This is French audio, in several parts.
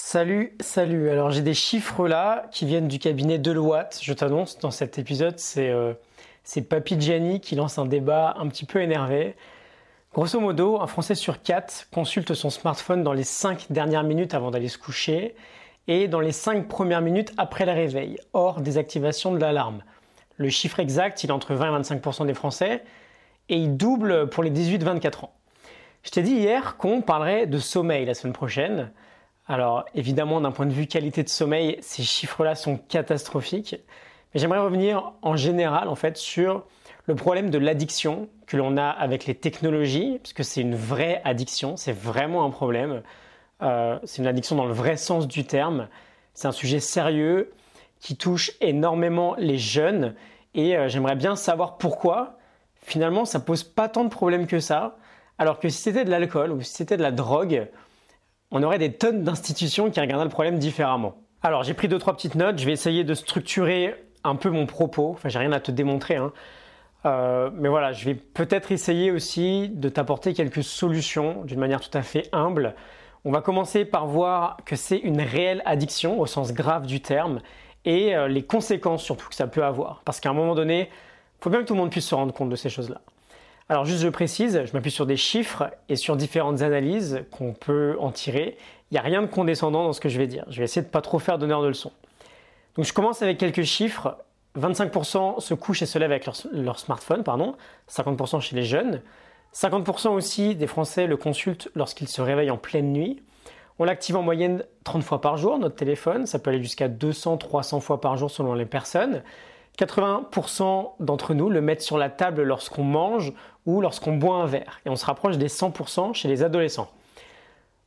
Salut, salut. Alors j'ai des chiffres là qui viennent du cabinet Deloitte. Je t'annonce dans cet épisode, c'est euh, Papy Gianni qui lance un débat un petit peu énervé. Grosso modo, un Français sur quatre consulte son smartphone dans les 5 dernières minutes avant d'aller se coucher et dans les 5 premières minutes après le réveil, hors désactivation de l'alarme. Le chiffre exact, il est entre 20 et 25% des Français et il double pour les 18-24 ans. Je t'ai dit hier qu'on parlerait de sommeil la semaine prochaine. Alors évidemment, d'un point de vue qualité de sommeil, ces chiffres-là sont catastrophiques. Mais j'aimerais revenir en général en fait sur le problème de l'addiction que l'on a avec les technologies, parce que c'est une vraie addiction, c'est vraiment un problème. Euh, c'est une addiction dans le vrai sens du terme. C'est un sujet sérieux qui touche énormément les jeunes et euh, j'aimerais bien savoir pourquoi finalement ça pose pas tant de problèmes que ça alors que si c'était de l'alcool ou si c'était de la drogue, on aurait des tonnes d'institutions qui regarderaient le problème différemment. Alors j'ai pris deux trois petites notes, je vais essayer de structurer un peu mon propos. Enfin j'ai rien à te démontrer, hein. euh, mais voilà, je vais peut-être essayer aussi de t'apporter quelques solutions d'une manière tout à fait humble. On va commencer par voir que c'est une réelle addiction au sens grave du terme et euh, les conséquences surtout que ça peut avoir. Parce qu'à un moment donné, il faut bien que tout le monde puisse se rendre compte de ces choses-là. Alors juste je précise, je m'appuie sur des chiffres et sur différentes analyses qu'on peut en tirer. Il n'y a rien de condescendant dans ce que je vais dire. Je vais essayer de pas trop faire d'honneur de leçon. Donc je commence avec quelques chiffres. 25% se couchent et se lèvent avec leur, smartphone, pardon. 50% chez les jeunes. 50% aussi des Français le consultent lorsqu'ils se réveillent en pleine nuit. On l'active en moyenne 30 fois par jour, notre téléphone. Ça peut aller jusqu'à 200, 300 fois par jour selon les personnes. 80% d'entre nous le mettent sur la table lorsqu'on mange ou lorsqu'on boit un verre. Et on se rapproche des 100% chez les adolescents.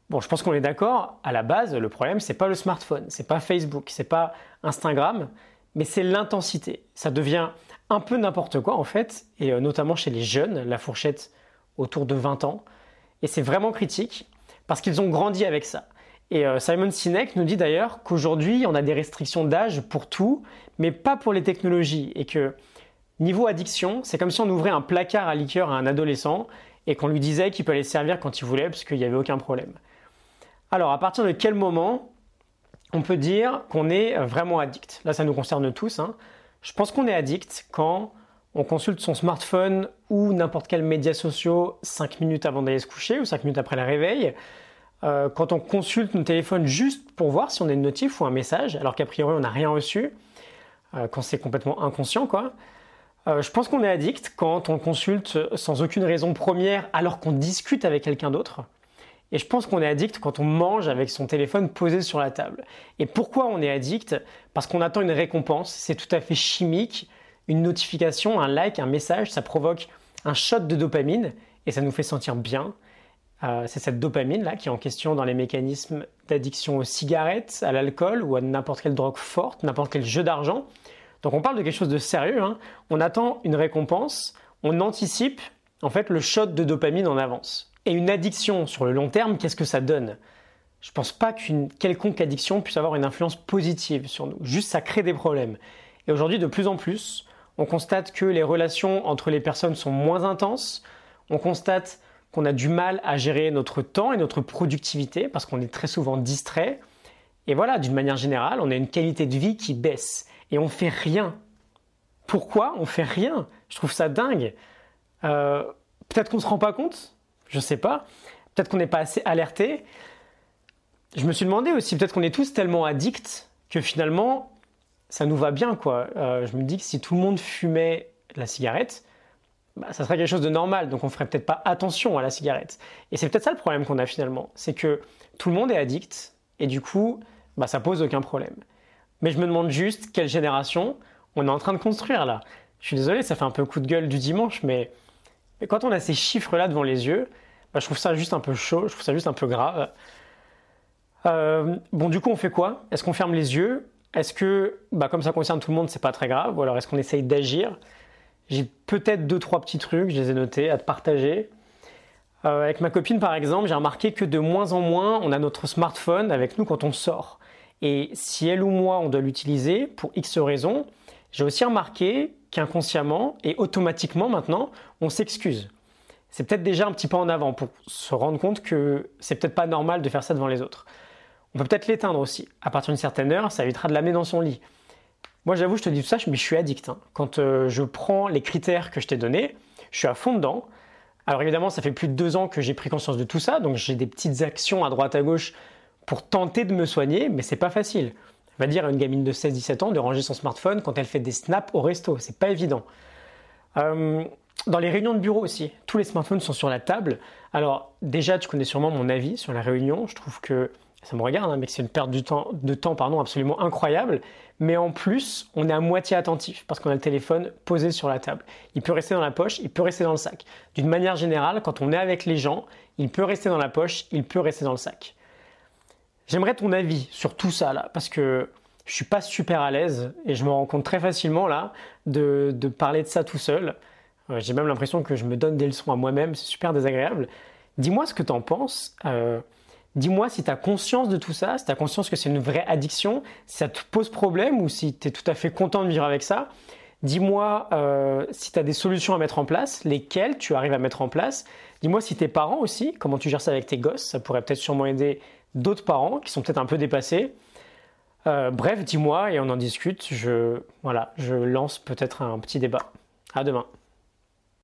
Bon, je pense qu'on est d'accord, à la base, le problème, c'est pas le smartphone, c'est pas Facebook, c'est pas Instagram, mais c'est l'intensité. Ça devient un peu n'importe quoi, en fait, et euh, notamment chez les jeunes, la fourchette autour de 20 ans. Et c'est vraiment critique, parce qu'ils ont grandi avec ça. Et euh, Simon Sinek nous dit d'ailleurs qu'aujourd'hui, on a des restrictions d'âge pour tout, mais pas pour les technologies. Et que niveau addiction, c'est comme si on ouvrait un placard à liqueur à un adolescent et qu'on lui disait qu'il peut aller servir quand il voulait, parce qu'il n'y avait aucun problème. Alors, à partir de quel moment on peut dire qu'on est vraiment addict? Là, ça nous concerne tous. Hein. Je pense qu'on est addict quand on consulte son smartphone ou n'importe quel média social 5 minutes avant d'aller se coucher ou 5 minutes après le réveil. Euh, quand on consulte nos téléphones juste pour voir si on a une notif ou un message, alors qu'a priori on n'a rien reçu, euh, quand c'est complètement inconscient, quoi. Euh, je pense qu'on est addict quand on consulte sans aucune raison première alors qu'on discute avec quelqu'un d'autre. Et je pense qu'on est addict quand on mange avec son téléphone posé sur la table. Et pourquoi on est addict? Parce qu'on attend une récompense, c'est tout à fait chimique. Une notification, un like, un message, ça provoque un shot de dopamine et ça nous fait sentir bien. Euh, c'est cette dopamine-là qui est en question dans les mécanismes d'addiction aux cigarettes, à l'alcool ou à n'importe quelle drogue forte, n'importe quel jeu d'argent. Donc on parle de quelque chose de sérieux. Hein. On attend une récompense, on anticipe en fait le shot de dopamine en avance. Et une addiction sur le long terme, qu'est-ce que ça donne? Je ne pense pas qu'une quelconque addiction puisse avoir une influence positive sur nous. Juste ça crée des problèmes. Et aujourd'hui, de plus en plus, on constate que les relations entre les personnes sont moins intenses. On constate qu'on a du mal à gérer notre temps et notre productivité parce qu'on est très souvent distrait. Et voilà, d'une manière générale, on a une qualité de vie qui baisse et on fait rien. Pourquoi on fait rien? Je trouve ça dingue. Euh, peut-être qu'on ne se rend pas compte, je ne sais pas. Peut-être qu'on n'est pas assez alerté. Je me suis demandé aussi, peut-être qu'on est tous tellement addicts que finalement, ça nous va bien. quoi. Euh, je me dis que si tout le monde fumait la cigarette, bah, ça serait quelque chose de normal, donc on ferait peut-être pas attention à la cigarette. Et c'est peut-être ça le problème qu'on a finalement, c'est que tout le monde est addict, et du coup, bah, ça pose aucun problème. Mais je me demande juste quelle génération on est en train de construire là. Je suis désolé, ça fait un peu coup de gueule du dimanche, mais, quand on a ces chiffres-là devant les yeux, bah, je trouve ça juste un peu chaud, je trouve ça juste un peu grave. Euh, bon, du coup, on fait quoi? Est-ce qu'on ferme les yeux? Est-ce que, comme ça concerne tout le monde, c'est pas très grave? Ou alors est-ce qu'on essaye d'agir? J'ai peut-être deux, trois petits trucs, je les ai notés, à te partager. Euh, avec ma copine, par exemple, j'ai remarqué que de moins en moins, on a notre smartphone avec nous quand on sort. Et si elle ou moi, on doit l'utiliser pour X raisons, j'ai aussi remarqué qu'inconsciemment et automatiquement maintenant, on s'excuse. C'est peut-être déjà un petit peu en avant pour se rendre compte que c'est peut-être pas normal de faire ça devant les autres. On peut peut-être l'éteindre aussi. À partir d'une certaine heure, ça évitera de l'amener dans son lit. Moi, j'avoue, je te dis tout ça, mais je suis addict. Hein. Quand euh, je prends les critères que je t'ai donnés, je suis à fond dedans. Alors évidemment, ça fait plus de deux ans que j'ai pris conscience de tout ça, donc j'ai des petites actions à droite à gauche pour tenter de me soigner, mais c'est pas facile. On va dire à une gamine de 16-17 ans de ranger son smartphone quand elle fait des snaps au resto, c'est pas évident. Euh, dans les réunions de bureau aussi, tous les smartphones sont sur la table. Alors déjà, tu connais sûrement mon avis sur la réunion. Je trouve que ça me regarde, hein, mais que c'est une perte de temps, absolument incroyable. Mais en plus, on est à moitié attentif parce qu'on a le téléphone posé sur la table. Il peut rester dans la poche, il peut rester dans le sac. D'une manière générale, quand on est avec les gens, il peut rester dans la poche, il peut rester dans le sac. J'aimerais ton avis sur tout ça là, parce que je suis pas super à l'aise et je me rends compte très facilement là de, parler de ça tout seul. Euh, j'ai même l'impression que je me donne des leçons à moi-même, c'est super désagréable. Dis-moi ce que tu en penses. Euh, dis-moi si tu as conscience de tout ça, si tu as conscience que c'est une vraie addiction, si ça te pose problème ou si tu es tout à fait content de vivre avec ça. Dis-moi euh, si tu as des solutions à mettre en place, lesquelles tu arrives à mettre en place. Dis-moi si tes parents aussi, comment tu gères ça avec tes gosses, ça pourrait peut-être sûrement aider d'autres parents qui sont peut-être un peu dépassés. Euh, bref, dis-moi et on en discute. Je, voilà, je lance peut-être un petit débat. À demain.